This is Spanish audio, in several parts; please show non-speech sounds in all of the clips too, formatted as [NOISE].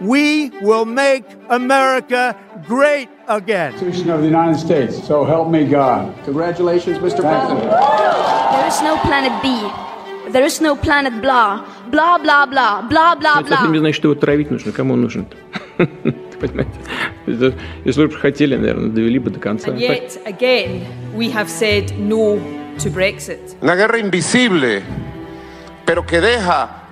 We will make America great again. Constitution of the United States. So help me God. Congratulations, Mr. President. There is no planet B. There is no planet blah. Blah, blah, blah. Blah, blah, Это совсем не blah. значит, что его травить нужно. Кому он нужен [LAUGHS] Понимаете? Это- Если бы хотели, наверное, довели бы до конца. And yet, again, we have said no to Brexit. Una guerra invisible, pero que deja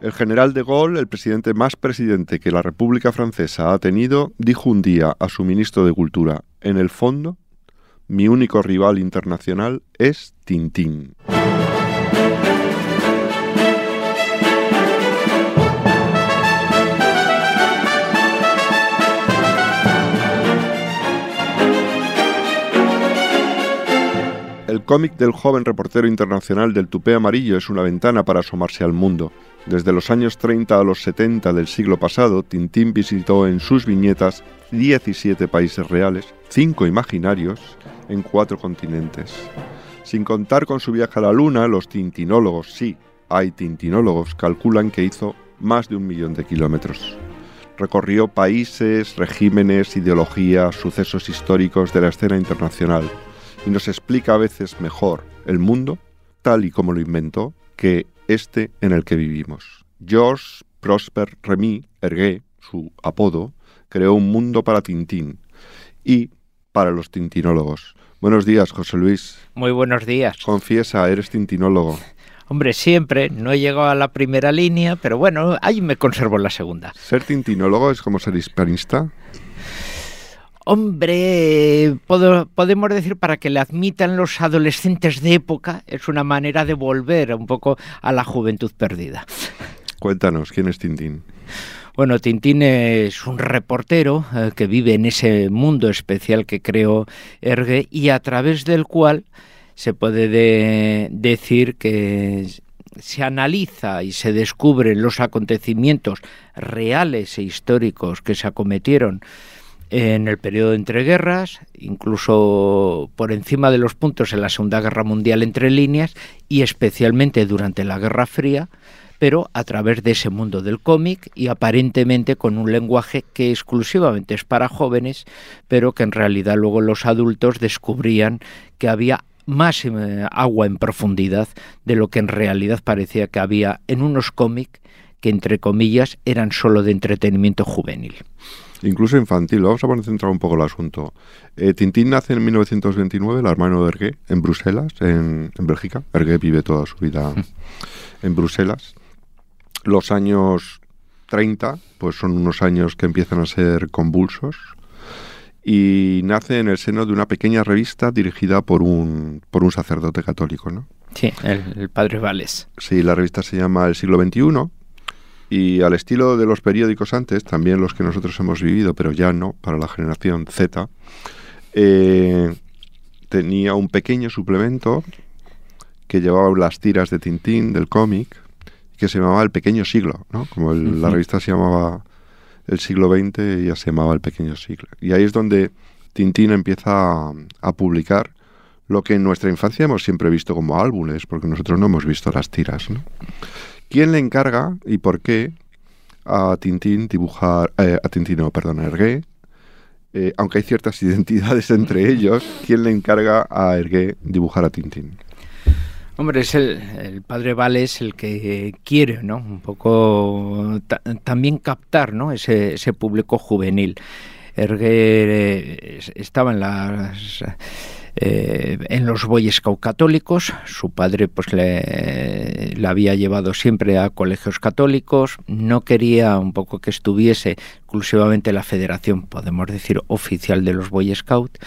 El general de Gaulle, el presidente más presidente que la República Francesa ha tenido, dijo un día a su ministro de Cultura, en el fondo, mi único rival internacional es Tintín. El cómic del joven reportero internacional del tupé amarillo es una ventana para asomarse al mundo. Desde los años 30 a los 70 del siglo pasado, Tintín visitó en sus viñetas 17 países reales, 5 imaginarios, en 4 continentes. Sin contar con su viaje a la Luna, los tintinólogos, sí, hay tintinólogos, calculan que hizo más de un millón de kilómetros. Recorrió países, regímenes, ideologías, sucesos históricos de la escena internacional y nos explica a veces mejor el mundo, tal y como lo inventó, que este en el que vivimos. Georges Prosper Remy Hergé, su apodo, creó un mundo para Tintín y para los tintinólogos. Buenos días, José Luis. Muy buenos días. Confiesa, eres tintinólogo. [LAUGHS] Hombre, siempre, no he llegado a la primera línea, pero bueno, ahí me conservo en la segunda. ¿Ser tintinólogo es como ser hispanista? Hombre, podemos decir para que le admitan los adolescentes de época, es una manera de volver un poco a la juventud perdida. Cuéntanos, ¿quién es Tintín? Bueno, Tintín es un reportero eh, que vive en ese mundo especial que creó Hergé y a través del cual se puede de- decir que se analiza y se descubren los acontecimientos reales e históricos que se acometieron en el periodo de entreguerras, incluso por encima de los puntos en la Segunda Guerra Mundial entre líneas y especialmente durante la Guerra Fría, pero a través de ese mundo del cómic y aparentemente con un lenguaje que exclusivamente es para jóvenes, pero que en realidad luego los adultos descubrían que había más eh, agua en profundidad de lo que en realidad parecía que había en unos cómics que entre comillas eran solo de entretenimiento juvenil. Incluso infantil. Vamos a poner centrado un poco el asunto. Eh, Tintín nace en 1929, el hermano de Hergé, en Bruselas, en, en Bélgica. Hergé vive toda su vida [LAUGHS] en Bruselas. Los años 30, pues son unos años que empiezan a ser convulsos. Y nace en el seno de una pequeña revista dirigida por un, por un sacerdote católico, ¿no? Sí, el, el padre Vales. Sí, la revista se llama El siglo XXI y al estilo de los periódicos antes, también los que nosotros hemos vivido, pero ya no, para la generación Z, eh, tenía un pequeño suplemento que llevaba las tiras de Tintín, del cómic, que se llamaba El Pequeño Siglo, ¿no? Como el- la revista se llamaba El siglo XX, ella se llamaba El Pequeño Siglo. Y ahí es donde Tintín empieza a, a publicar lo que en nuestra infancia hemos siempre visto como álbumes, porque nosotros no hemos visto las tiras, ¿no? ¿Quién le encarga y por qué a Tintín dibujar, eh, a Tintín, no, perdón, a Hergé, eh, aunque hay ciertas [LAUGHS] identidades entre ellos, ¿quién le encarga a Hergé dibujar a Tintín? Hombre, es el, el padre Vales el que quiere, ¿no? Un poco ta- también captar, ¿no? Ese, ese público juvenil. Hergé eh, estaba en las eh, en los Boy Scout católicos. Su padre, pues, le, le había llevado siempre a colegios católicos. No quería un poco que estuviese exclusivamente la federación, podemos decir, oficial de los Boy Scout.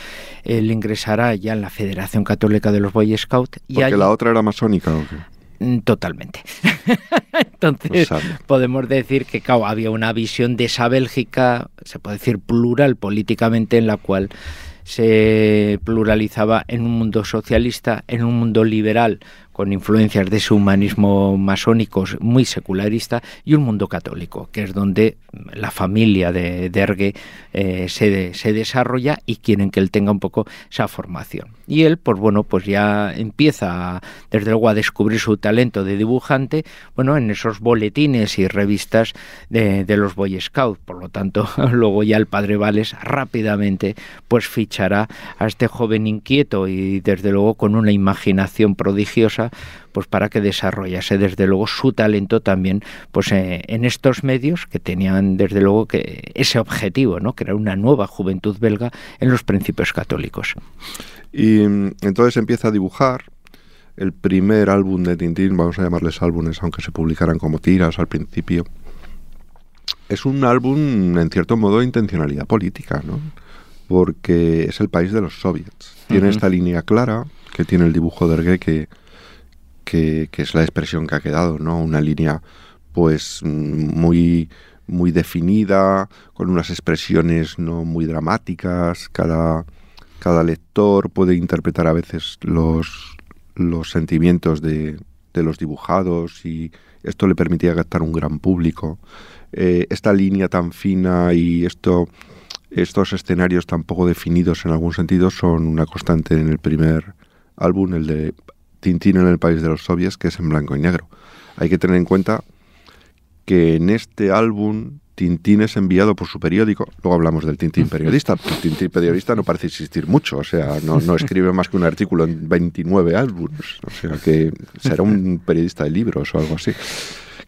Él ingresará ya en la Federación Católica de los Boy Scout. Y Porque allí- la otra era masónica, ¿o qué? Mm, Totalmente. [LAUGHS] Entonces, sabe. podemos decir que claro, había una visión de esa Bélgica, se puede decir plural políticamente, en la cual se pluralizaba en un mundo socialista, en un mundo liberal con influencias de ese humanismo masónico muy secularista y un mundo católico, que es donde la familia de Dergue eh, se, se, desarrolla y quieren que él tenga un poco esa formación. Y él, pues bueno, pues ya empieza desde luego a descubrir su talento de dibujante, bueno, en esos boletines y revistas de, de los Boy Scouts. Por lo tanto, [LAUGHS] luego ya el padre Vales rápidamente pues fichará a este joven inquieto y desde luego con una imaginación prodigiosa pues para que desarrollase desde luego su talento también pues eh, en estos medios que tenían desde luego que ese objetivo, ¿no? que era una nueva juventud belga en los principios católicos. Y mm, entonces empieza a dibujar el primer álbum de Tintín, vamos a llamarles álbumes, aunque se publicaran como tiras al principio. Es un álbum, en cierto modo, de intencionalidad política, ¿no? Porque es el país de los soviets. Tiene esta línea clara, que tiene el dibujo de Ergué, que, que, es la expresión que ha quedado, ¿no? Una línea pues muy muy definida, con unas expresiones no muy dramáticas, cada, cada lector puede interpretar a veces los, los sentimientos de, de los dibujados y esto le permitía captar un gran público. Eh, esta línea tan fina y esto, estos escenarios tan poco definidos en algún sentido son una constante en el primer álbum, el de Tintín en el país de los soviets, que es en blanco y negro. Hay que tener en cuenta que en este álbum Tintín es enviado por su periódico, luego hablamos del Tintín periodista, el Tintín periodista no parece existir mucho, o sea, no, no escribe más que un artículo en 29 álbumes, o sea, que será un periodista de libros o algo así,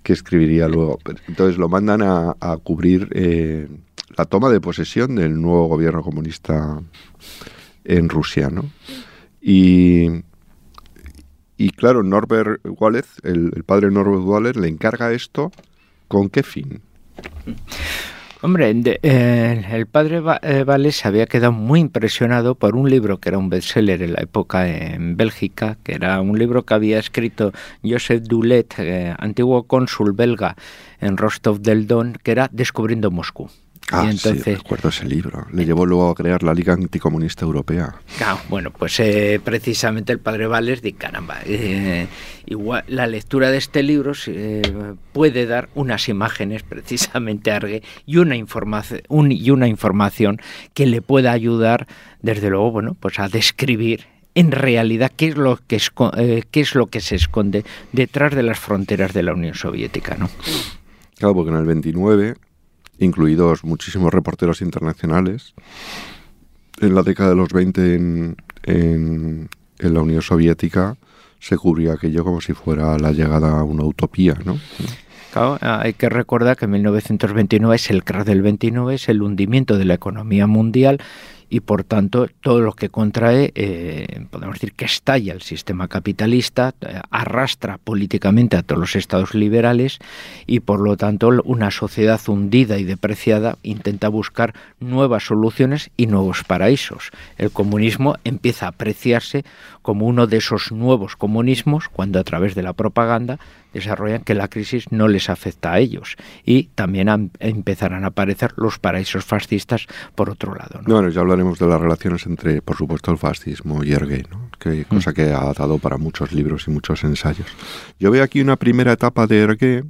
que escribiría luego. Entonces lo mandan a, a cubrir eh, la toma de posesión del nuevo gobierno comunista en Rusia, ¿no? Y y claro, Norbert Wallace, el, padre Norbert Wallace, le encarga esto. ¿Con qué fin? Hombre, eh, el padre eh, se había quedado muy impresionado por un libro que era un bestseller en la época en Bélgica, que era un libro que había escrito Joseph Dulet, eh, antiguo cónsul belga en Rostov del Don, que era Descubriendo Moscú. Ah, entonces, sí, recuerdo ese libro. Le llevó luego a crear la Liga Anticomunista Europea. Claro, bueno, pues eh, precisamente el padre Valles de caramba, eh, igual la lectura de este libro eh, puede dar unas imágenes precisamente a Argue y una información y una información que le pueda ayudar, desde luego, bueno, pues a describir en realidad qué es lo que qué es lo que se esconde detrás de las fronteras de la Unión Soviética, ¿no? Claro, porque en el 29 incluidos muchísimos reporteros internacionales. En la década de los 20 en, en, la Unión Soviética se cubría aquello como si fuera la llegada a una utopía, ¿no? Claro, hay que recordar que 1929 es el crash del 29, es el hundimiento de la economía mundial y por tanto todo lo que contrae, eh, podemos decir que estalla el sistema capitalista, eh, arrastra políticamente a todos los estados liberales y por lo tanto una sociedad hundida y depreciada intenta buscar nuevas soluciones y nuevos paraísos. El comunismo empieza a apreciarse como uno de esos nuevos comunismos cuando a través de la propaganda desarrollan que la crisis no les afecta a ellos y también empezarán a aparecer los paraísos fascistas por otro lado. ¿no? Bueno, ya hablaremos de las relaciones entre, por supuesto, el fascismo y Ergué, ¿no? que, mm. cosa que ha dado para muchos libros y muchos ensayos. Yo veo aquí una primera etapa de Ergué,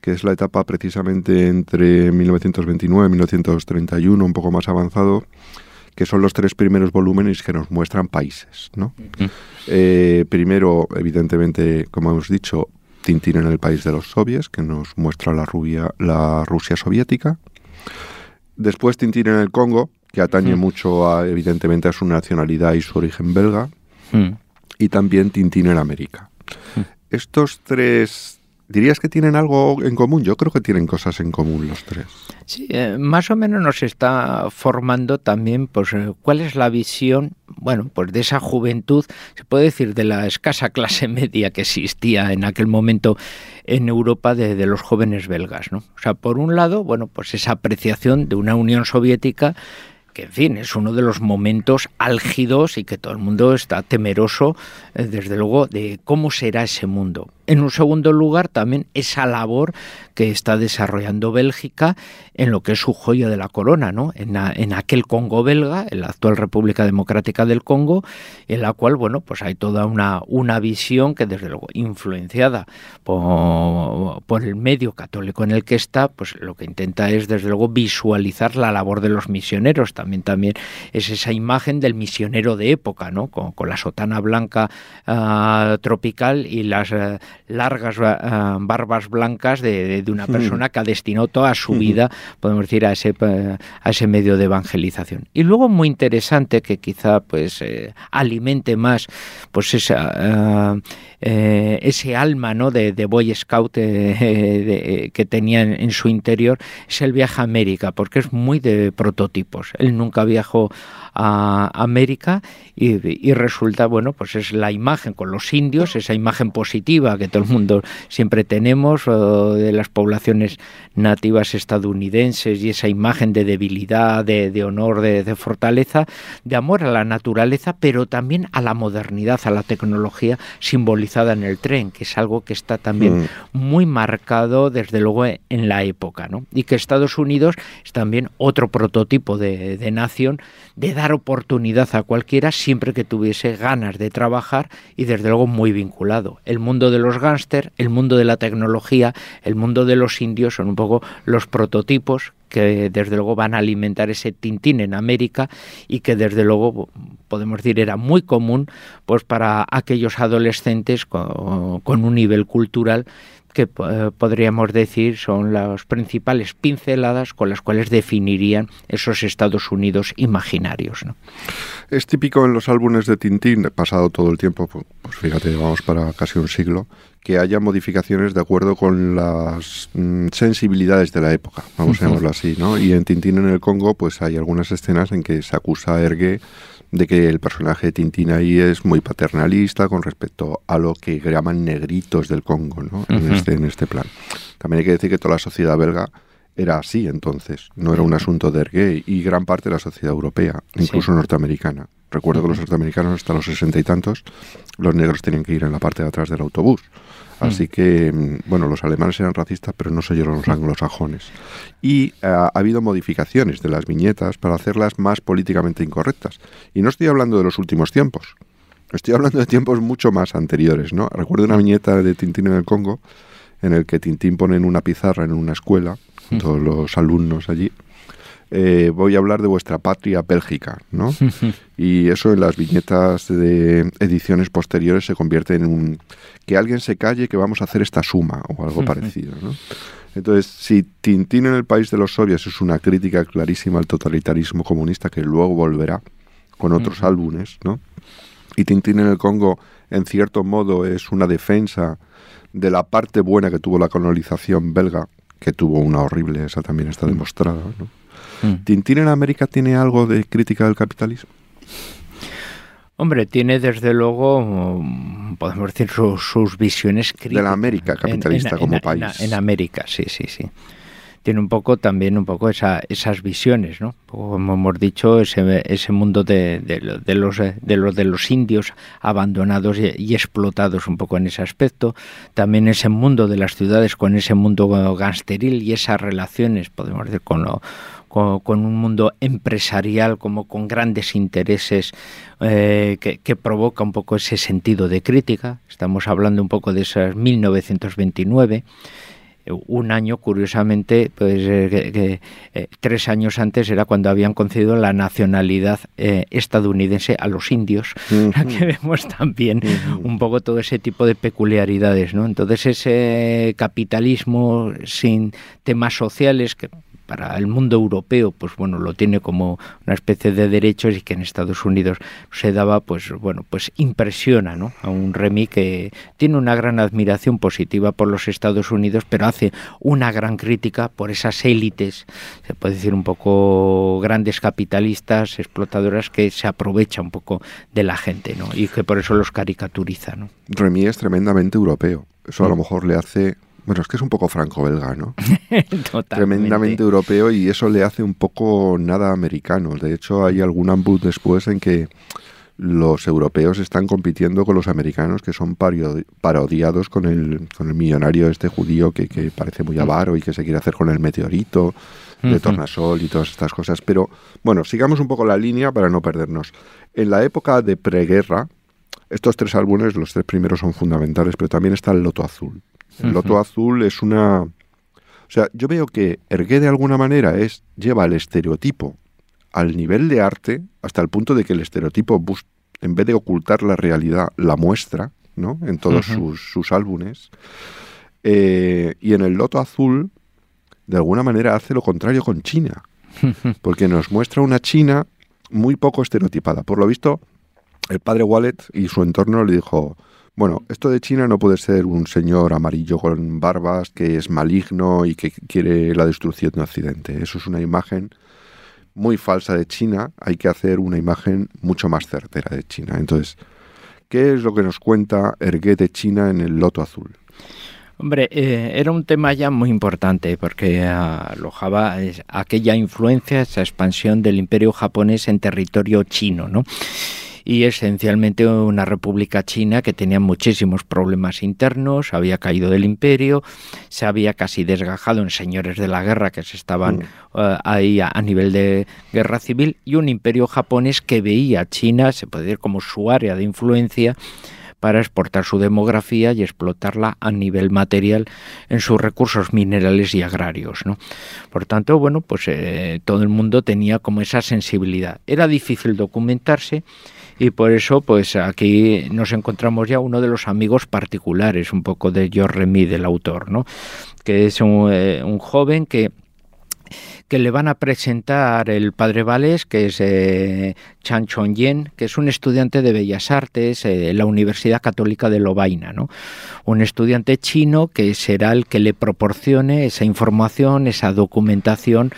que es la etapa precisamente entre 1929 y 1931, un poco más avanzado, que son los tres primeros volúmenes que nos muestran países. ¿no? Eh, primero, evidentemente, como hemos dicho, Tintín en el país de los soviets, que nos muestra la, rubia, la Rusia soviética. Después Tintín en el Congo, que atañe mucho a, evidentemente a su nacionalidad y su origen belga. Y también Tintín en América. Estos tres ¿Dirías que tienen algo en común? Yo creo que tienen cosas en común los tres. Sí, eh, más o menos nos está formando también pues eh, cuál es la visión, bueno, pues de esa juventud, se puede decir de la escasa clase [LAUGHS] media que existía en aquel momento en Europa de, los jóvenes belgas, ¿no? O sea, por un lado, bueno, pues esa apreciación de una Unión Soviética que en fin es uno de los momentos álgidos y que todo el mundo está temeroso eh, desde luego de cómo será ese mundo En un segundo lugar, también esa labor que está desarrollando Bélgica en lo que es su joya de la corona, ¿no? En, aquel Congo belga, en la actual República Democrática del Congo, en la cual, bueno, pues hay toda una, una visión que desde luego influenciada por, por el medio católico en el que está, pues lo que intenta es desde luego visualizar la labor de los misioneros. También, también es esa imagen del misionero de época, ¿no? Con, la sotana blanca ah, tropical y las eh, largas ah, barbas blancas de, una persona que ha destinado toda su vida, podemos decir, a ese, a ese medio de evangelización. Y luego muy interesante que quizá pues eh, alimente más pues esa eh, ese alma ¿no? de, Boy Scout [LAUGHS] que tenía en, su interior es el viaje a América, porque es muy de prototipos. Él nunca viajó a América y, resulta, bueno, pues es la imagen con los indios, esa imagen positiva que todo el mundo siempre tenemos de las poblaciones nativas estadounidenses y esa imagen de debilidad, de, honor, de, fortaleza, de amor a la naturaleza, pero también a la modernidad, a la tecnología simbolizada en el tren, que es algo que está también mm. muy marcado desde luego en la época, ¿no? Y que Estados Unidos es también otro prototipo de, de nación de dar oportunidad a cualquiera siempre que tuviese ganas de trabajar y desde luego muy vinculado. El mundo de los gángster, el mundo de la tecnología, el mundo de los indios son un poco los prototipos que desde luego van a alimentar ese tintín en América y que desde luego podemos decir era muy común pues para aquellos adolescentes con, un nivel cultural que eh, podríamos decir son las principales pinceladas con las cuales definirían esos Estados Unidos imaginarios. Es típico en los álbumes de Tintín, pasado todo el tiempo, pues, pues fíjate, vamos para casi un siglo, que haya modificaciones de acuerdo con las mm, sensibilidades de la época, vamos a llamarlo así, ¿no? Y en Tintín en el Congo, pues hay algunas escenas en que se acusa a Ergue de que el personaje de Tintín ahí es muy paternalista con respecto a lo que llaman negritos del Congo, ¿no? en, este, en este plan. También hay que decir que toda la sociedad belga era así entonces, no era un asunto de ergue y gran parte de la sociedad europea, incluso norteamericana. Recuerdo que los norteamericanos hasta los sesenta y tantos, los negros tenían que ir en la parte de atrás del autobús. Así que, mm, bueno, los alemanes eran racistas, pero no se oyeron los anglosajones. Y eh, ha habido modificaciones de las viñetas para hacerlas más políticamente incorrectas. Y no estoy hablando de los últimos tiempos. Estoy hablando de tiempos mucho más anteriores, ¿no? Recuerdo una viñeta de Tintín en el Congo, en el que Tintín pone en una pizarra en una escuela, todos los alumnos allí, eh, voy a hablar de vuestra patria Bélgica, ¿no? y eso en las viñetas de ediciones posteriores se convierte en un que alguien se calle que vamos a hacer esta suma o algo parecido, ¿no? Entonces, si Tintín en el país de los soviets es una crítica clarísima al totalitarismo comunista que luego volverá con otros álbumes, ¿no? Y Tintín en el Congo, en cierto modo, es una defensa de la parte buena que tuvo la colonización belga, que tuvo una horrible, esa también está demostrada, ¿no? Mm. ¿Tintín en América tiene algo de crítica del capitalismo? Hombre, tiene desde luego, mm, podemos decir, sus visiones críticas. De la América capitalista como país. En, América, sí, sí, sí. Tiene un poco también un poco esa, esas visiones, ¿no? Como hemos dicho, ese, ese mundo de, los, de, los, de los indios abandonados y, explotados un poco en ese aspecto. También ese mundo de las ciudades con ese mundo gangsteril y esas relaciones, podemos decir, con con, un mundo empresarial como con grandes intereses eh, que, provoca un poco ese sentido de crítica. Estamos hablando un poco de esas 1929 un año, curiosamente, pues eh, eh, tres años antes era cuando habían concedido la nacionalidad estadounidense a los indios. [LAUGHS] Aquí vemos también un poco todo ese tipo de peculiaridades, ¿no? Entonces ese capitalismo sin temas sociales que para el mundo europeo, pues bueno, lo tiene como una especie de derechos y que en Estados Unidos se daba, pues bueno, pues impresiona, ¿no? A un Remy que tiene una gran admiración positiva por los Estados Unidos, pero hace una gran crítica por esas élites, se puede decir un poco grandes capitalistas, explotadoras que se aprovecha un poco de la gente, ¿no? Y que por eso los caricaturiza, ¿no? Remy es tremendamente europeo. Eso a lo mm. mejor le hace bueno, es que es un poco franco-belga, ¿no? [LAUGHS] Tremendamente europeo y eso le hace un poco nada americano. De hecho, hay algún ambut después en que los europeos están compitiendo con los americanos que son parodiados con el, con el millonario este judío que, que parece muy avaro y que se quiere hacer con el meteorito de tornasol y todas estas cosas. Pero bueno, sigamos un poco la línea para no perdernos. En la época de preguerra, estos tres álbumes, los tres primeros son fundamentales, pero también está el Loto Azul. El Loto Azul es una... O sea, yo veo que Ergué de alguna manera es lleva el estereotipo al nivel de arte hasta el punto de que el estereotipo, en vez de ocultar la realidad, la muestra, ¿no? En todos sus, álbumes. Eh, y en el Loto Azul, de alguna manera, hace lo contrario con China. [LAUGHS] Porque nos muestra una China muy poco estereotipada. Por lo visto, el padre Wallet y su entorno le dijo, bueno, esto de China no puede ser un señor amarillo con barbas que es maligno y que quiere la destrucción de Occidente. Eso es una imagen muy falsa de China, hay que hacer una imagen mucho más certera de China. Entonces, ¿qué es lo que nos cuenta Ergué de China en el Loto Azul? Hombre, eh, era un tema ya muy importante porque alojaba aquella influencia, esa expansión del imperio japonés en territorio chino, ¿no? Y esencialmente una república china que tenía muchísimos problemas internos, había caído del imperio, se había casi desgajado en señores de la guerra que se estaban mm. eh, ahí a, nivel de guerra civil y un imperio japonés que veía a China, se puede decir como su área de influencia, para exportar su demografía y explotarla a nivel material en sus recursos minerales y agrarios. ¿no? Por tanto, bueno, pues eh, todo el mundo tenía como esa sensibilidad. Era difícil documentarse y por eso pues aquí nos encontramos ya uno de los amigos particulares un poco de George Remy del autor, ¿no? que es un, eh, un joven que que le van a presentar el padre Vales, que es eh, Chan Chong-yen, que es un estudiante de Bellas Artes eh, en la Universidad Católica de Lovaina, ¿no? Un estudiante chino que será el que le proporcione esa información, esa documentación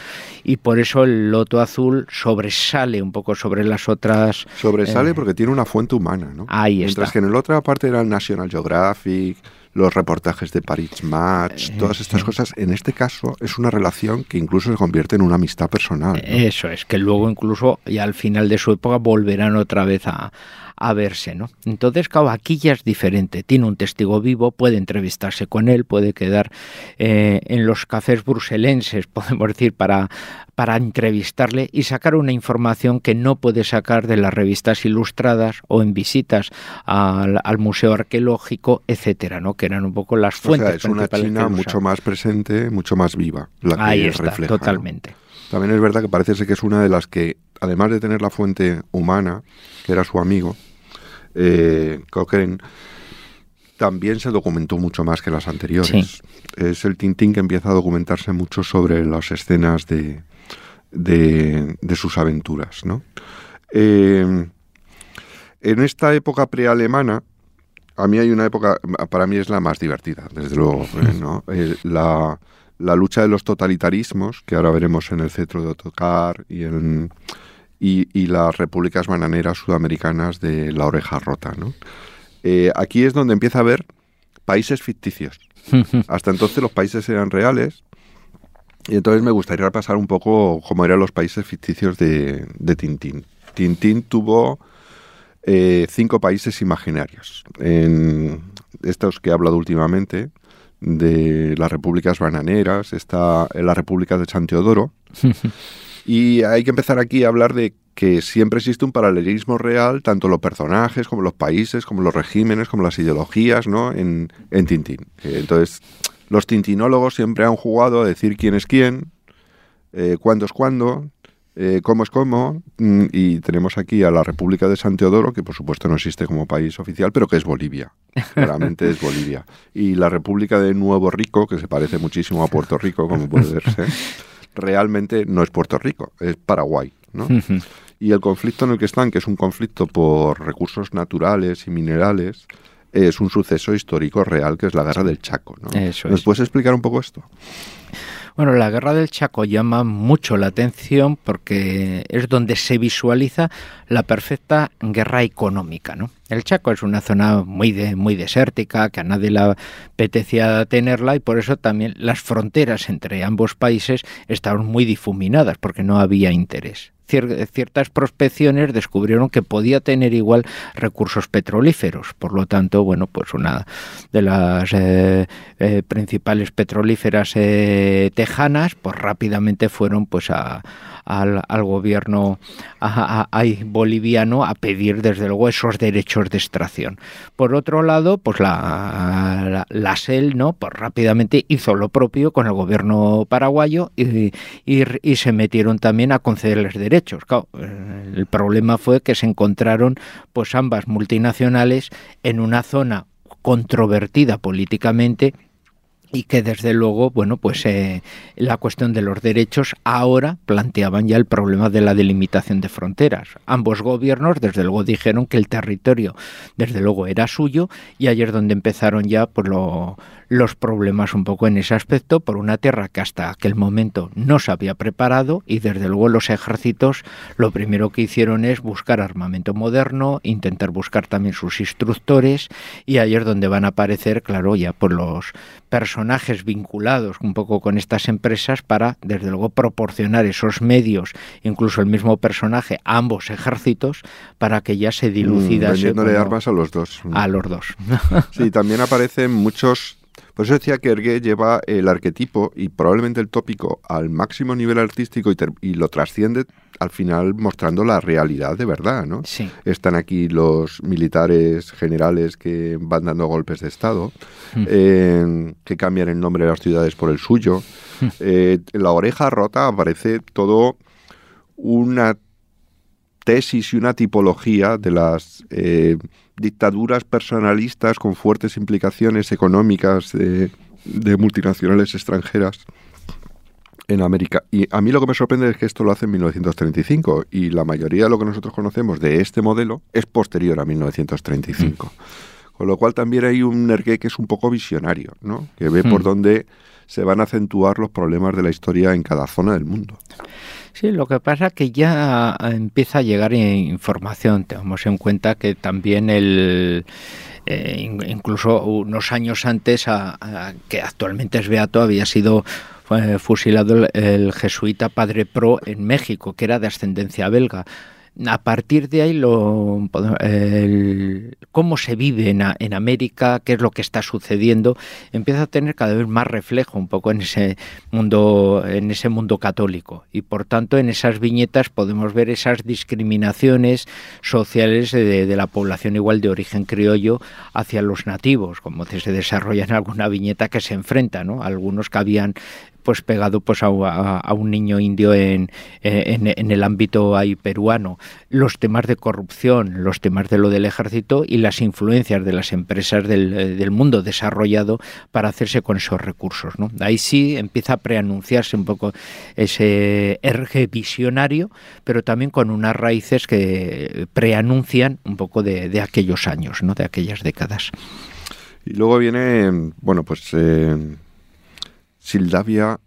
y por eso el Loto Azul sobresale un poco sobre las otras. Sobresale eh, porque tiene una fuente humana, ¿no? Ahí Mientras que en la otra parte era el National Geographic, los reportajes de Paris Match, eh, todas estas cosas. En este caso es una relación que incluso se convierte en una amistad personal. Eso es, que luego incluso y al final de su época volverán otra vez a, a verse, ¿no? Entonces, claro, aquí ya es diferente. Tiene un testigo vivo, puede entrevistarse con él, puede quedar eh, en los cafés bruselenses, [LAUGHS] podemos decir, para, para entrevistarle y sacar una información que no puede sacar de las revistas ilustradas o en visitas al, Museo Arqueológico, etcétera, ¿no? Que eran un poco las fuentes. O sea, es una China mucho más presente, mucho más viva, la que Ahí está, refleja, totalmente. También es verdad que parece ser que es una de las que, además de tener la fuente humana, que era su amigo, eh, Cochrane, también se documentó mucho más que las anteriores. Es el Tintín que empieza a documentarse mucho sobre las escenas de, de, sus aventuras. ¿no? Eh, en esta época prealemana, a mí hay una época, para mí es la más divertida, desde luego. [LAUGHS] ¿eh? ¿no? la, la lucha de los totalitarismos, que ahora veremos en el cetro de Otocar y en y, las repúblicas bananeras sudamericanas de la oreja rota. ¿no? Eh, aquí es donde empieza a haber países ficticios. [LAUGHS] Hasta entonces los países eran reales y entonces me gustaría repasar un poco cómo eran los países ficticios de, de Tintín. Tintín tuvo eh, cinco países imaginarios. En estos que he hablado últimamente, de las repúblicas bananeras, está la República de San Teodoro, [LAUGHS] Y hay que empezar aquí a hablar de que siempre existe un paralelismo real, tanto los personajes como los países, como los regímenes, como las ideologías, ¿no? En, en Tintín. Entonces, los tintinólogos siempre han jugado a decir quién es quién, eh, cuándo es cuándo, eh, cómo es cómo, mm, y tenemos aquí a la República de San Teodoro, que por supuesto no existe como país oficial, pero que es Bolivia, [LAUGHS] claramente es Bolivia. Y la República de Nuevo Rico, que se parece muchísimo a Puerto Rico, como puede verse [LAUGHS] realmente no es Puerto Rico, es Paraguay. ¿no? Y el conflicto en el que están, que es un conflicto por recursos naturales y minerales, es un suceso histórico real que es la guerra del Chaco. ¿no? ¿Nos puedes explicar un poco esto? Bueno, la guerra del Chaco llama mucho la atención porque es donde se visualiza la perfecta guerra económica, ¿no? El Chaco es una zona muy, de, muy desértica, que a nadie le apetecía tenerla y por eso también las fronteras entre ambos países estaban muy difuminadas porque no había interés ciertas prospecciones descubrieron que podía tener igual recursos petrolíferos. Por lo tanto, bueno, pues una de las eh, eh, principales petrolíferas eh, tejanas, pues rápidamente fueron pues a, al, gobierno boliviano a pedir desde luego esos derechos de extracción. Por otro lado, pues la, la, SEL no, pues rápidamente hizo lo propio con el gobierno paraguayo y, y, se metieron también a concederles derechos. El problema fue que se encontraron pues ambas multinacionales en una zona controvertida políticamente y que desde luego, bueno, pues eh, la cuestión de los derechos ahora planteaban ya el problema de la delimitación de fronteras. Ambos gobiernos, desde luego, dijeron que el territorio, desde luego, era suyo y ayer donde empezaron ya pues lo, los problemas un poco en ese aspecto por una tierra que hasta aquel momento no se había preparado y desde luego los ejércitos lo primero que hicieron es buscar armamento moderno, intentar buscar también sus instructores y es donde van a aparecer, claro, ya por los personajes vinculados un poco con estas empresas para desde luego proporcionar esos medios, incluso el mismo personaje, a ambos ejércitos para que ya se dilucidase. Mm, vendiéndole armas a los dos. A los dos. sí, también aparecen muchos por eso decía que Ergué lleva el arquetipo y probablemente el tópico al máximo nivel artístico y, lo trasciende al final mostrando la realidad de verdad, ¿no? Sí. Están aquí los militares generales que van dando golpes de Estado, hmm. eh, que cambian el nombre de las ciudades por el suyo. Hmm. Eh, en la oreja rota aparece todo una tesis y una tipología de las eh, dictaduras personalistas con fuertes implicaciones económicas de, multinacionales extranjeras en América. Y a mí lo que me sorprende es que esto lo hace en 1935 y la mayoría de lo que nosotros conocemos de este modelo es posterior a 1935. Mm. Con lo cual también hay un Ergué que es un poco visionario, ¿no? que ve por mm. dónde se van a acentuar los problemas de la historia en cada zona del mundo. Sí, lo que pasa es que ya empieza a llegar información. Tenemos en cuenta que también el eh, incluso unos años antes a, que actualmente es beato había sido fusilado el, jesuita Padre Pro en México, que era de ascendencia belga a partir de ahí lo, cómo se vive en, en, América, qué es lo que está sucediendo, empieza a tener cada vez más reflejo un poco en ese mundo, en ese mundo católico. Y por tanto, en esas viñetas podemos ver esas discriminaciones sociales de, de la población igual de origen criollo hacia los nativos, como se desarrolla en alguna viñeta que se enfrenta, ¿no? Algunos que habían pues pegado pues a, un niño indio en, en, el ámbito ahí peruano los temas de corrupción los temas de lo del ejército y las influencias de las empresas del, del mundo desarrollado para hacerse con esos recursos ¿no? ahí sí empieza a preanunciarse un poco ese erge visionario pero también con unas raíces que preanuncian un poco de, de aquellos años ¿no? de aquellas décadas y luego viene bueno pues eh Sildavia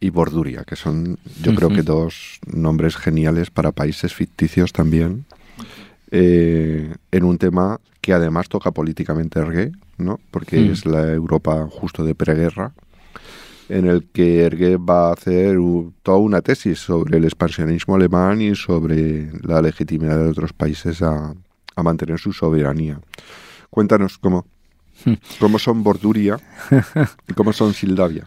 y Borduria, que son yo creo que dos nombres geniales para países ficticios también, eh, en un tema que además toca políticamente Ergué, ¿no? porque mm. es la Europa justo de preguerra, en el que Ergué va a hacer toda una tesis sobre el expansionismo alemán y sobre la legitimidad de otros países a, a mantener su soberanía. Cuéntanos cómo, [LAUGHS] cómo son Borduria [LAUGHS] y cómo son Sildavia.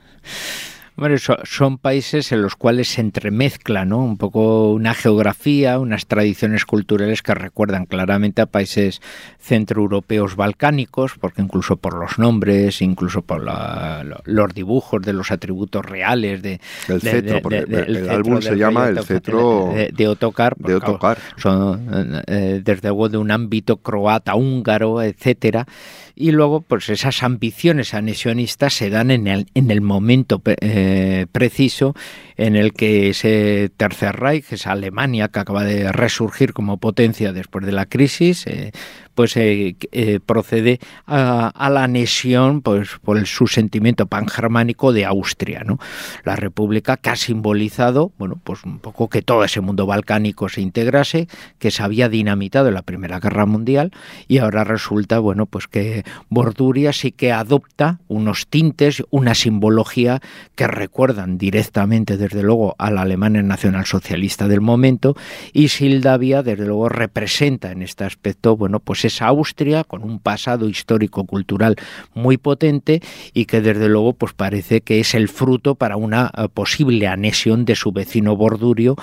Bueno, son países en los cuales se entremezcla ¿no? un poco una geografía, unas tradiciones culturales que recuerdan claramente a países centroeuropeos balcánicos, porque incluso por los nombres, incluso por los dibujos de los atributos reales de... El cetro, porque el, álbum se llama El cetro de, Otokar. De Otokar. son eh, desde luego de un ámbito croata, húngaro, etcétera y luego pues esas ambiciones anexionistas se dan en el, en el momento eh, preciso en el que ese Tercer Reich, esa Alemania que acaba de resurgir como potencia después de la crisis, eh, pues eh, eh, procede a, la anexión pues por su sentimiento pangermánico de Austria, ¿no? La república que ha simbolizado, bueno, pues un poco que todo ese mundo balcánico se integrase, que se había dinamitado en la Primera Guerra Mundial y ahora resulta, bueno, pues que Borduria sí que adopta unos tintes, una simbología que recuerdan directamente, desde luego, a la Alemania nacionalsocialista del momento y Sildavia, desde luego, representa en este aspecto, bueno, pues esa Austria con un pasado histórico-cultural muy potente y que desde luego pues parece que es el fruto para una eh, posible anexión de su vecino Bordurio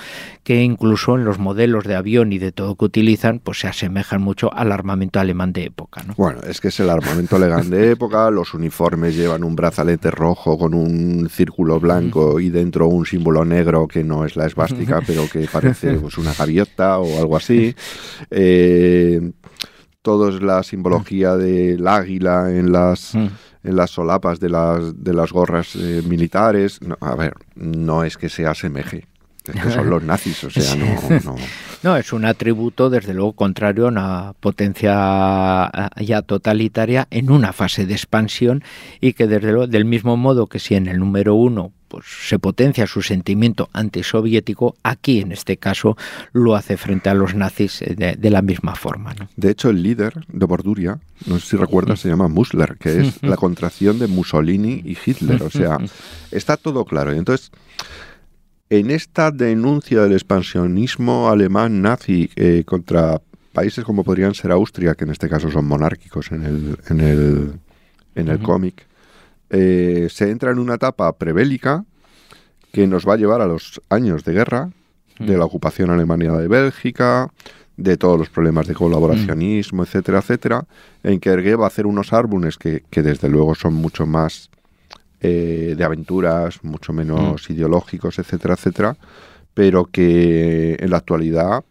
que incluso en los modelos de avión y de todo que utilizan pues se asemejan mucho al armamento alemán de época. ¿no? Bueno, es que es el armamento alemán de época, los uniformes llevan un brazalete rojo con un círculo blanco y dentro un símbolo negro que no es la esvástica pero que parece pues, una gaviota o algo así. [LAUGHS] Eh, todo es la simbología del águila en las, mm. en las solapas de las, de las gorras eh, militares. a ver, no es que se asemeje. [LAUGHS] Son los nazis, o sea, no, no, es un atributo, desde luego, contrario a una potencia eh, ya totalitaria en una fase de expansión y que, desde luego, del mismo modo que si en el número uno pues se potencia su sentimiento antisoviético, aquí en este caso lo hace frente a los nazis eh, de, la misma forma. De hecho, el líder de Borduria, no sé si recuerdas, se llama Musler, que es [LAUGHS] la contracción de Mussolini y Hitler. O sea, [LAUGHS] está todo claro. Y entonces, en esta denuncia del expansionismo alemán nazi eh, contra países como podrían ser Austria, que en este caso son monárquicos en el, en el, en el cómic, eh, se entra en una etapa prebélica que nos va a llevar a los años de guerra, de mm. la ocupación alemana de Bélgica, de todos los problemas de colaboracionismo, mm. etcétera, etcétera, en que Ergué va a hacer unos álbumes que, desde luego son mucho más eh, de aventuras, mucho menos mm. ideológicos, etcétera, etcétera, pero que en la actualidad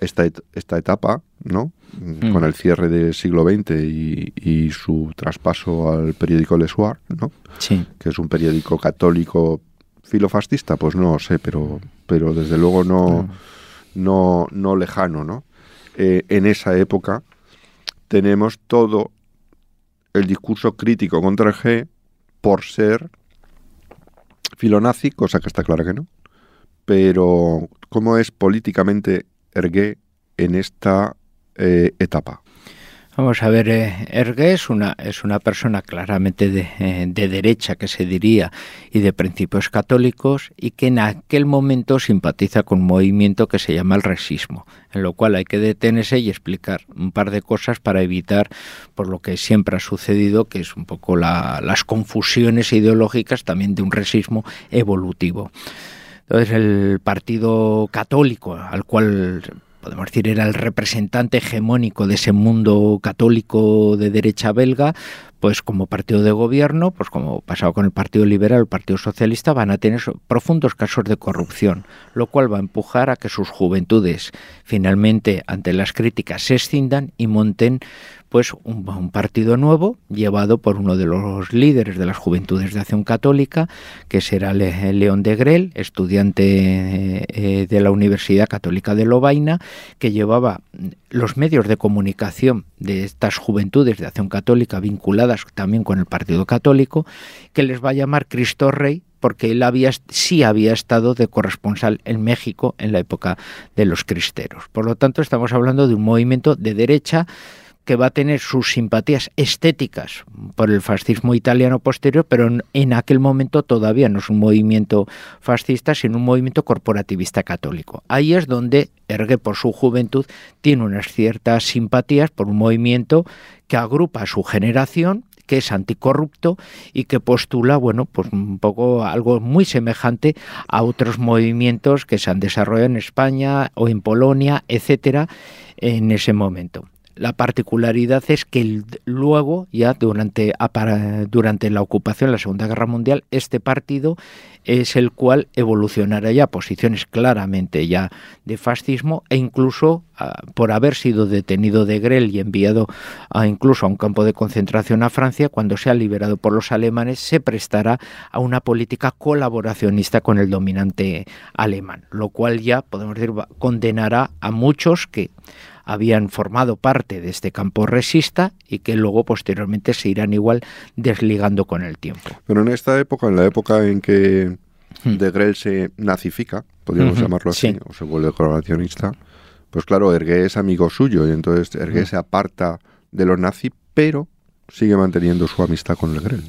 esta, esta etapa, ¿no? Mm. con el cierre del siglo XX y, su traspaso al periódico Le Soir, ¿no? Sí. que es un periódico católico filofascista, pues no sé, pero, pero desde luego no, no, no lejano. ¿no? Eh, en esa época tenemos todo el discurso crítico contra el G por ser filonazi, cosa que está clara que no. Pero, ¿cómo es políticamente Ergué en esta eh, etapa? Vamos a ver, eh, es una, es una persona claramente de, eh, de, derecha, que se diría, y de principios católicos, y que en aquel momento simpatiza con un movimiento que se llama el resismo, en lo cual hay que detenerse y explicar un par de cosas para evitar, por lo que siempre ha sucedido, que es un poco las confusiones ideológicas también de un resismo evolutivo. Entonces el partido católico al cual podemos decir, era el representante hegemónico de ese mundo católico de derecha belga, pues como partido de gobierno, pues como pasado con el Partido Liberal, el Partido Socialista, van a tener profundos casos de corrupción, lo cual va a empujar a que sus juventudes finalmente ante las críticas se escindan y monten pues un, partido nuevo llevado por uno de los líderes de las Juventudes de Acción Católica, que será León de Grel, estudiante eh, de la Universidad Católica de Lovaina, que llevaba los medios de comunicación de estas Juventudes de Acción Católica vinculadas también con el Partido Católico, que les va a llamar Cristo Rey porque él había, sí había estado de corresponsal en México en la época de los cristeros. Por lo tanto, estamos hablando de un movimiento de derecha que va a tener sus simpatías estéticas por el fascismo italiano posterior, pero en aquel momento todavía no es un movimiento fascista, sino un movimiento corporativista católico. Ahí es donde Ergue, por su juventud, tiene unas ciertas simpatías por un movimiento que agrupa a su generación que es anticorrupto y que postula, bueno, pues un poco algo muy semejante a otros movimientos que se han desarrollado en España o en Polonia, etcétera, en ese momento. La particularidad es que luego, ya durante, durante la ocupación, la Segunda Guerra Mundial, este partido es el cual evolucionará ya posiciones claramente ya de fascismo e incluso ah, por haber sido detenido de Grel y enviado a, incluso a un campo de concentración a Francia, cuando sea liberado por los alemanes, se prestará a una política colaboracionista con el dominante alemán, lo cual ya, podemos decir, condenará a muchos que habían formado parte de este campo resista y que luego posteriormente se irán igual desligando con el tiempo. Pero en esta época, en la época en que hmm. de Grell se nazifica, podríamos llamarlo así, o se vuelve colaboracionista, pues claro, Ergué es amigo suyo y entonces Ergué se aparta de los nazis, pero sigue manteniendo su amistad con Legrel.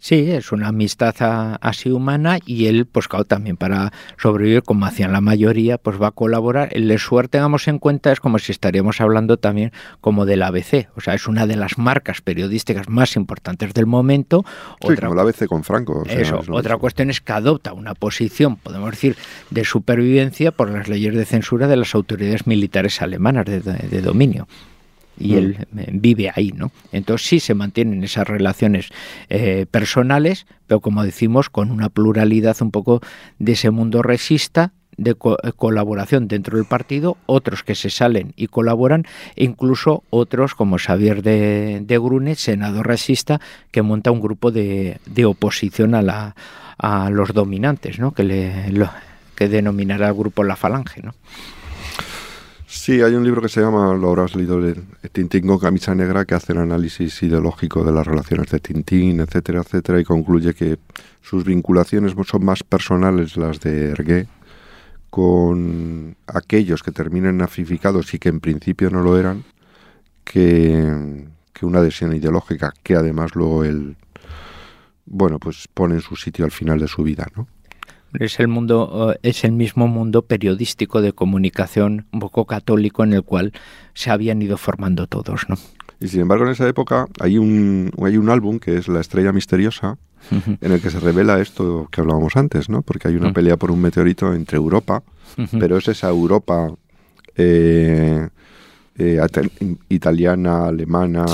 Sí, es una amistad así humana y él, pues claro, también para sobrevivir, como hacían la mayoría, pues va a colaborar. El suerte, tengamos en cuenta, es como si estaríamos hablando también como del ABC, o sea, es una de las marcas periodísticas más importantes del momento. Sí, otra, como el ABC con Franco. eso, otra cuestión es que adopta una posición, podemos decir, de supervivencia por las leyes de censura de las autoridades militares alemanas de dominio y él mm. eh, vive ahí, ¿no? Entonces sí se mantienen esas relaciones eh, personales, pero como decimos, con una pluralidad un poco de ese mundo resista, de eh, colaboración dentro del partido, otros que se salen y colaboran, e incluso otros como Xavier de, de Grune, senador resista, que monta un grupo de, de oposición a, la, a los dominantes, ¿no? que, le, lo, que denominará el grupo La Falange. ¿no? Sí, hay un libro que se llama, lo habrás leído, Tintín con camisa negra, que hace el análisis ideológico de las relaciones de Tintín, etcétera, etcétera, y concluye que sus vinculaciones son más personales las de Ergué con aquellos que terminan nazificados y que en principio no lo eran, que, que una adhesión ideológica, que además luego él, bueno, pues pone en su sitio al final de su vida, ¿no? Es el mundo, es el mismo mundo periodístico de comunicación un poco católico en el cual se habían ido formando todos, ¿no? Y sin embargo, en esa época hay un, hay un álbum que es La Estrella Misteriosa, en el que se revela esto que hablábamos antes, ¿no? Porque hay una pelea por un meteorito entre Europa, pero es esa Europa eh, eh, italiana, alemana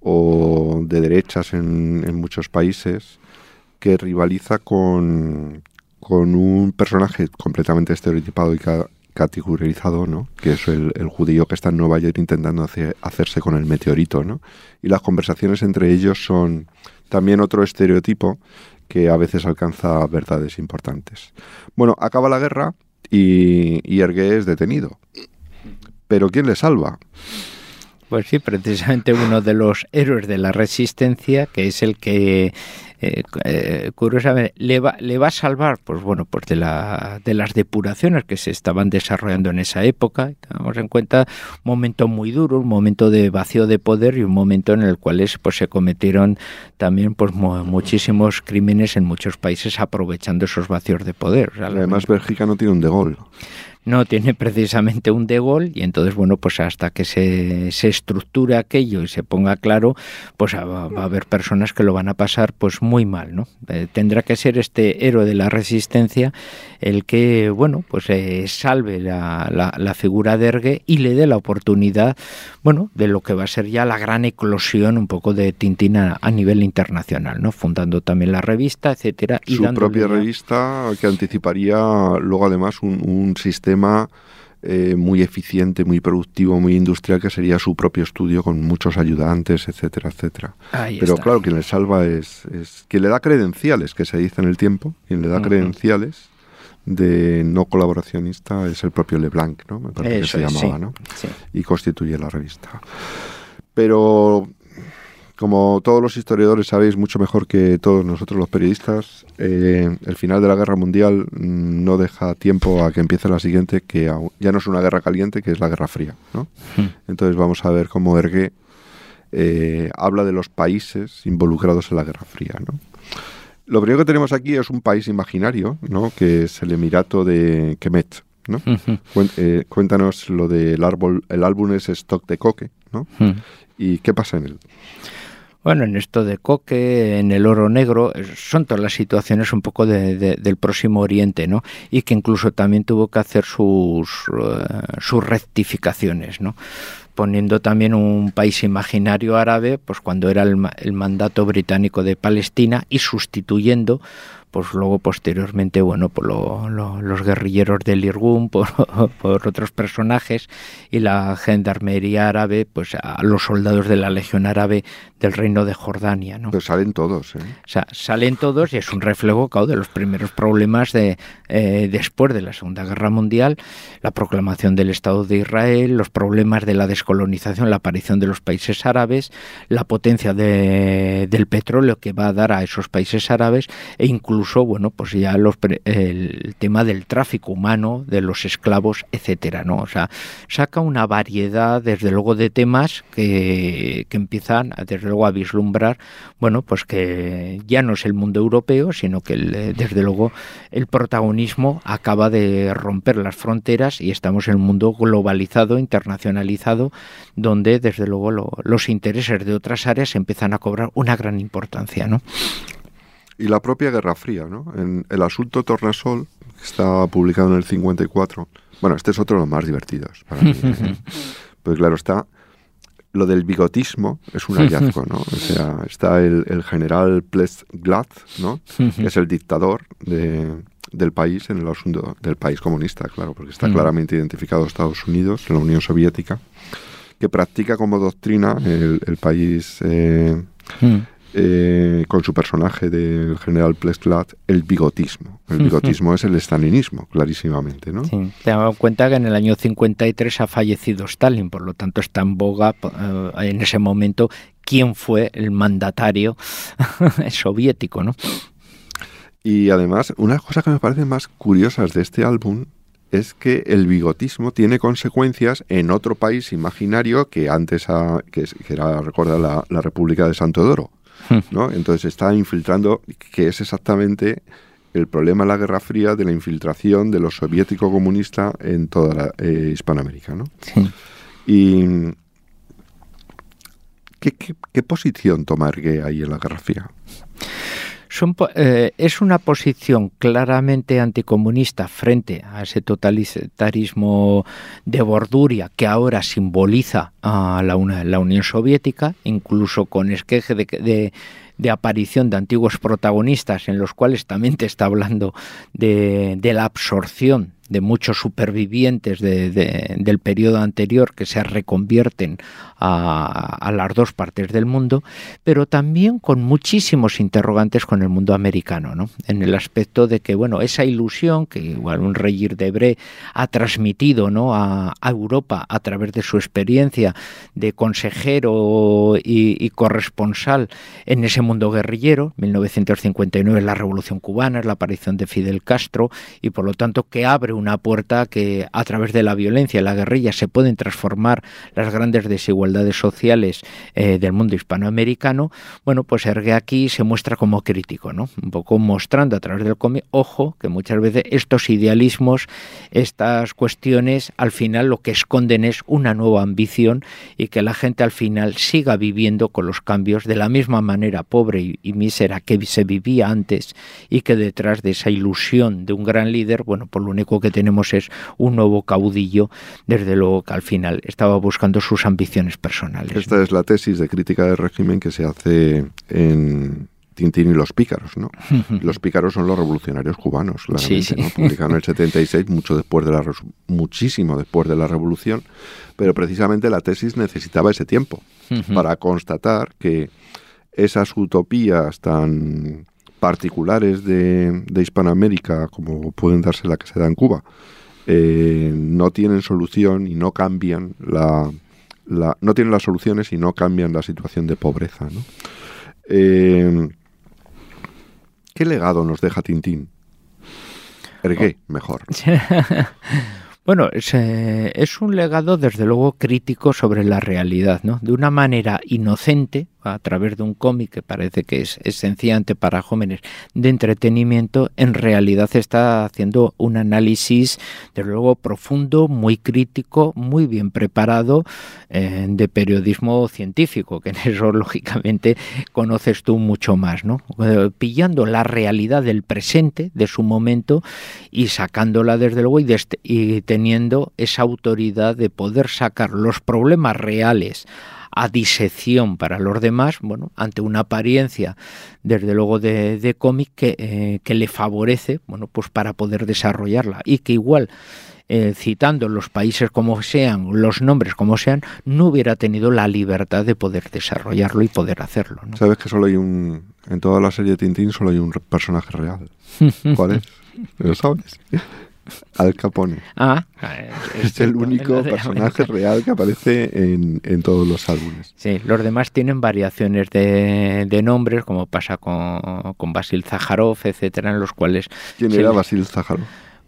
o de derechas en, en muchos países que rivaliza con, con un personaje completamente estereotipado y categorizado, ¿no? que es el, judío que está en Nueva York intentando hacerse con el meteorito. ¿no? Y las conversaciones entre ellos son también otro estereotipo que a veces alcanza verdades importantes. Bueno, acaba la guerra y, y Ergué es detenido. Pero ¿quién le salva? Pues sí, precisamente uno de los héroes de la resistencia, que es el que eh, eh, curiosamente le va, le va a salvar, pues bueno, pues de, la, de las depuraciones que se estaban desarrollando en esa época. Tenemos en cuenta un momento muy duro, un momento de vacío de poder y un momento en el cual pues, se cometieron también pues muchísimos crímenes en muchos países aprovechando esos vacíos de poder. Además, Bélgica no tiene un de gol no tiene precisamente un de gol y entonces bueno pues hasta que se, se estructure aquello y se ponga claro pues va, a haber personas que lo van a pasar pues muy mal no eh, tendrá que ser este héroe de la resistencia el que bueno pues eh, salve la, la, figura de Ergue y le dé la oportunidad bueno de lo que va a ser ya la gran eclosión un poco de Tintín a, nivel internacional no fundando también la revista etcétera y su propia revista que anticiparía luego además un, un sistema eh, muy eficiente, muy productivo, muy industrial, que sería su propio estudio con muchos ayudantes, etcétera, etcétera. Pero claro, quien le salva es, es, quien le da credenciales, que se dice en el tiempo, quien le da credenciales de no colaboracionista es el propio Leblanc, ¿no? Me parece que se llamaba, ¿no? Y constituye la revista. Pero como todos los historiadores sabéis mucho mejor que todos nosotros los periodistas, eh, el final de la guerra mundial mm, no deja tiempo a que empiece la siguiente, que ya no es una guerra caliente, que es la guerra fría. ¿no? Hmm. Entonces vamos a ver cómo Ergué eh, habla de los países involucrados en la guerra fría. ¿no? Lo primero que tenemos aquí es un país imaginario, ¿no? que es el Emirato de Kemet. ¿no? Eh, cuéntanos lo del árbol, el álbum es Stock de Coque, ¿no? Hmm. ¿Y qué pasa en él? Bueno, en esto de Coque, en el oro negro, son todas las situaciones un poco del próximo Oriente, ¿no? Y que incluso también tuvo que hacer sus, eh, sus rectificaciones, ¿no? poniendo también un país imaginario árabe, pues cuando era el, mandato británico de Palestina y sustituyendo pues luego posteriormente, bueno, por los guerrilleros del Irgun, [LAUGHS] por, otros personajes y la gendarmería árabe, pues a los soldados de la Legión Árabe del Reino de Jordania, ¿no? Pues salen todos, ¿eh? O sea, salen todos y es un reflejo, claro, de los primeros problemas de eh, después de la Segunda Guerra Mundial, la proclamación del Estado de Israel, los problemas de la descolonización, la aparición de los países árabes, la potencia del petróleo que va a dar a esos países árabes e incluso, bueno, pues ya los, el tema del tráfico humano, de los esclavos, etcétera, ¿no? O sea, saca una variedad, desde luego, de temas que, que empiezan, desde luego, a vislumbrar, bueno, pues que ya no es el mundo europeo, sino que, desde luego, el protagonismo acaba de romper las fronteras y estamos en un mundo globalizado, internacionalizado, donde, desde luego, los intereses de otras áreas empiezan a cobrar una gran importancia, ¿no? Y la propia Guerra Fría, ¿no? En el asunto Tornasol, que está publicado en el 54, bueno, este es otro de los más divertidos para mí. ¿eh? [LAUGHS] Pues claro, está lo del bigotismo es un hallazgo, ¿no? O sea, está el, general Glad, ¿no? Que es el dictador del país en el asunto del país comunista, claro, porque está claramente identificado Estados Unidos, la Unión Soviética, que practica como doctrina el, país eh, eh, con su personaje del general Plesklat, el bigotismo. El bigotismo es el stalinismo, clarísimamente, ¿no? Sí, te en cuenta que en el año 53 ha fallecido Stalin, por lo tanto está en boga eh, en ese momento quién fue el mandatario [LAUGHS] soviético, ¿no? Y además, una cosa que me parecen más curiosas de este álbum es que el bigotismo tiene consecuencias en otro país imaginario que antes que, era, recuerda, la, la República de Santo Doro, [LAUGHS] ¿no? Entonces está infiltrando, que es exactamente el problema de la Guerra Fría de la infiltración de lo soviético comunista en toda la eh, Hispanoamérica, ¿no? Y ¿qué, qué, posición toma Ergué ahí en la Guerra Fría? Eh, es una posición claramente anticomunista frente a ese totalitarismo de borduria que ahora simboliza a la, Unión Soviética, incluso con esqueje de, de, aparición de antiguos protagonistas en los cuales también te está hablando de, de la absorción de muchos supervivientes del periodo anterior que se reconvierten a, las dos partes del mundo, pero también con muchísimos interrogantes con el mundo americano, ¿no? En el aspecto de que, bueno, esa ilusión que igual un rey Debré ha transmitido, ¿no? A, Europa a través de su experiencia de consejero y, corresponsal en ese mundo guerrillero, 1959 la Revolución Cubana, es la aparición de Fidel Castro y por lo tanto que abre una puerta que a través de la violencia la guerrilla se pueden transformar las grandes desigualdades sociales eh, del mundo hispanoamericano, bueno, pues Ergue aquí se muestra como crítico, ¿no? Un poco mostrando a través del cómic, ojo, que muchas veces estos idealismos, estas cuestiones, al final lo que esconden es una nueva ambición y que la gente al final siga viviendo con los cambios de la misma manera pobre y, y mísera que se vivía antes y que detrás de esa ilusión de un gran líder, bueno, por lo único que tenemos es un nuevo caudillo, desde luego que al final estaba buscando sus ambiciones personales. Esta es la tesis de crítica del régimen que se hace en Tintín y los pícaros, ¿no? [LAUGHS] los pícaros son los revolucionarios cubanos, claramente, sí, ¿no? Publicaron en el 76, mucho después de la muchísimo después de la revolución, pero precisamente la tesis necesitaba ese tiempo para constatar que esas utopías tan particulares de, Hispanoamérica, como pueden darse la que se da en Cuba, eh, no tienen solución y no cambian la, no tienen las soluciones y no cambian la situación de pobreza. Eh, ¿Qué legado nos deja Tintín? Ergué, oh. mejor. [LAUGHS] Bueno, es, eh, es, un legado desde luego crítico sobre la realidad, ¿no? De una manera inocente, a través de un cómic que parece que es, esenciante para jóvenes de entretenimiento, en realidad está haciendo un análisis, de luego, profundo, muy crítico, muy bien preparado eh, de periodismo científico, que en eso, [LAUGHS] lógicamente, conoces tú mucho más, ¿no? Eh, pillando la realidad del presente, de su momento, y sacándola desde luego y, y teniendo esa autoridad de poder sacar los problemas reales a disección para los demás, bueno, ante una apariencia, desde luego, de, cómic que, eh, que, le favorece, bueno, pues para poder desarrollarla y que igual eh, citando los países como sean, los nombres como sean, no hubiera tenido la libertad de poder desarrollarlo y poder hacerlo. Sabes que solo hay un, en toda la serie de Tintín solo hay un personaje real. ¿Cuál es? [LAUGHS] ¿Lo sabes? Al Capone. Ah, es, el único personaje real que aparece en, en, todos los álbumes. Sí, los demás tienen variaciones de, de nombres, como pasa con, con Basil Zaharov, etcétera, en los cuales. ¿Quién era Basil Zaharov?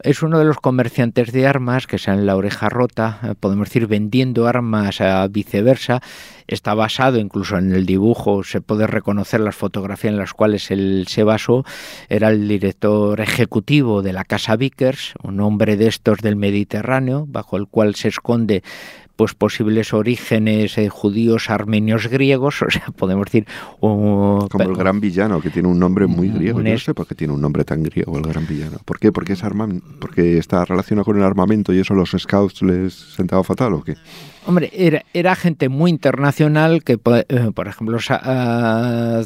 Es uno de los comerciantes de armas que en la oreja rota, eh, podemos decir, vendiendo armas a viceversa. Está basado incluso en el dibujo, se puede reconocer las fotografías en las cuales él se basó. Era el director ejecutivo de la Casa Vickers, un hombre de estos del Mediterráneo, bajo el cual se esconde pues posibles orígenes eh, judíos, armenios, griegos, [LAUGHS] o sea, podemos decir... Como el gran villano, que tiene un nombre muy griego. Yo no sé por qué tiene un nombre tan griego el gran villano. ¿Por qué? ¿Porque, es arma, porque está relacionado con el armamento y eso los scouts les sentaba fatal o qué? Hombre, era, era, gente muy internacional que, eh, por ejemplo, uh,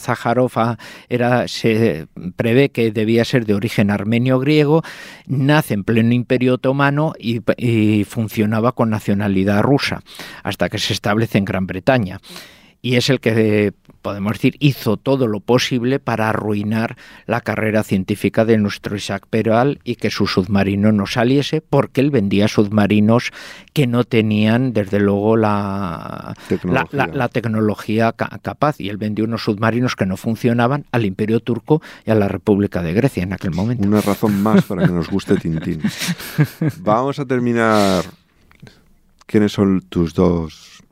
era, se prevé que debía ser de origen armenio-griego, nace en pleno imperio otomano y, y funcionaba con nacionalidad rusa, hasta que se establece en Gran Bretaña y es el que, podemos decir, hizo todo lo posible para arruinar la carrera científica de nuestro Isaac Peral y que su submarino no saliese, porque él vendía submarinos que no tenían, desde luego, la tecnología, la, tecnología capaz. Y él vendió unos submarinos que no funcionaban al Imperio Turco y a la República de Grecia en aquel momento. Una razón más para que nos guste [LAUGHS] Tintín. Vamos a terminar. ¿Quiénes son tus dos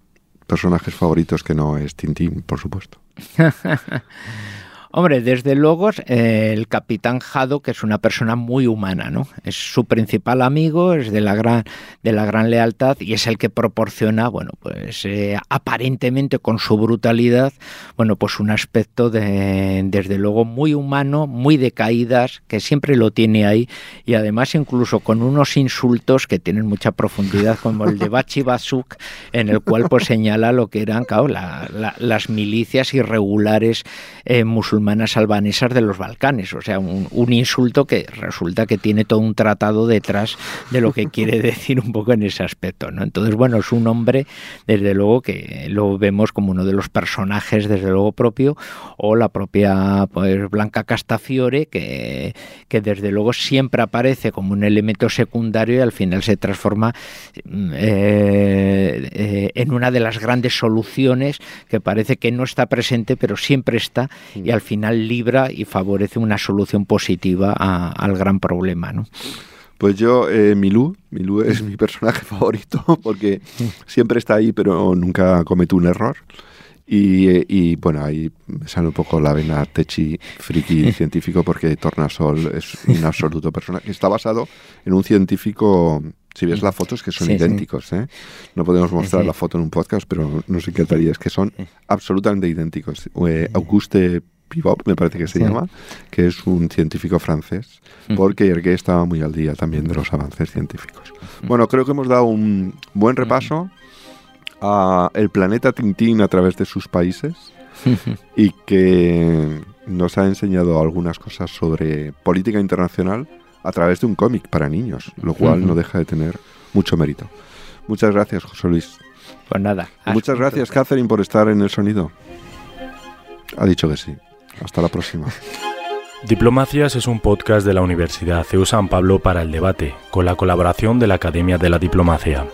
personajes favoritos que no es Tintín, por supuesto. [LAUGHS] Hombre, desde luego eh, el capitán Jado, que es una persona muy humana, ¿no? Es su principal amigo, es de la gran, de la gran lealtad y es el que proporciona, bueno, pues eh, aparentemente con su brutalidad, bueno, pues un aspecto de, desde luego muy humano, muy de caídas, que siempre lo tiene ahí y además incluso con unos insultos que tienen mucha profundidad, como el de [LAUGHS] Bachi Basuk, en el cual pues señala lo que eran, claro, las milicias irregulares eh, musulmanas musulmanas albanesas de los Balcanes. O sea, un, insulto que resulta que tiene todo un tratado detrás de lo que quiere [LAUGHS] decir un poco en ese aspecto. ¿no? Entonces, bueno, es un hombre, desde luego, que lo vemos como uno de los personajes, desde luego, propio, o la propia pues, Blanca Castafiore, que, que desde luego siempre aparece como un elemento secundario y al final se transforma mm, eh, eh, en una de las grandes soluciones que parece que no está presente, pero siempre está y al final final libra y favorece una solución positiva al gran problema, ¿no? Pues yo, eh, Milú, Milú es mi personaje [LAUGHS] favorito porque siempre está ahí, pero nunca comete un error. Y, bueno, ahí sale un poco la vena techi friki [LAUGHS] científico porque Tornasol es un absoluto personaje. Está basado en un científico si ves la foto es que son idénticos. ¿eh? No podemos mostrar la foto en un podcast, pero no sé qué tal es que son absolutamente idénticos. Eh, Auguste Pivot, me parece que se llama, que es un científico francés, porque Hergé estaba muy al día también de los avances científicos. Bueno, creo que hemos dado un buen repaso a el planeta Tintín a través de sus países [LAUGHS] y que nos ha enseñado algunas cosas sobre política internacional a través de un cómic para niños, lo cual no deja de tener mucho mérito. Muchas gracias, José Luis. Pues nada. Muchas gracias, Catherine, por estar en el sonido. Ha dicho que sí. Hasta la próxima. Diplomacias es un podcast de la Universidad CEU San Pablo para el debate, con la colaboración de la Academia de la Diplomacia.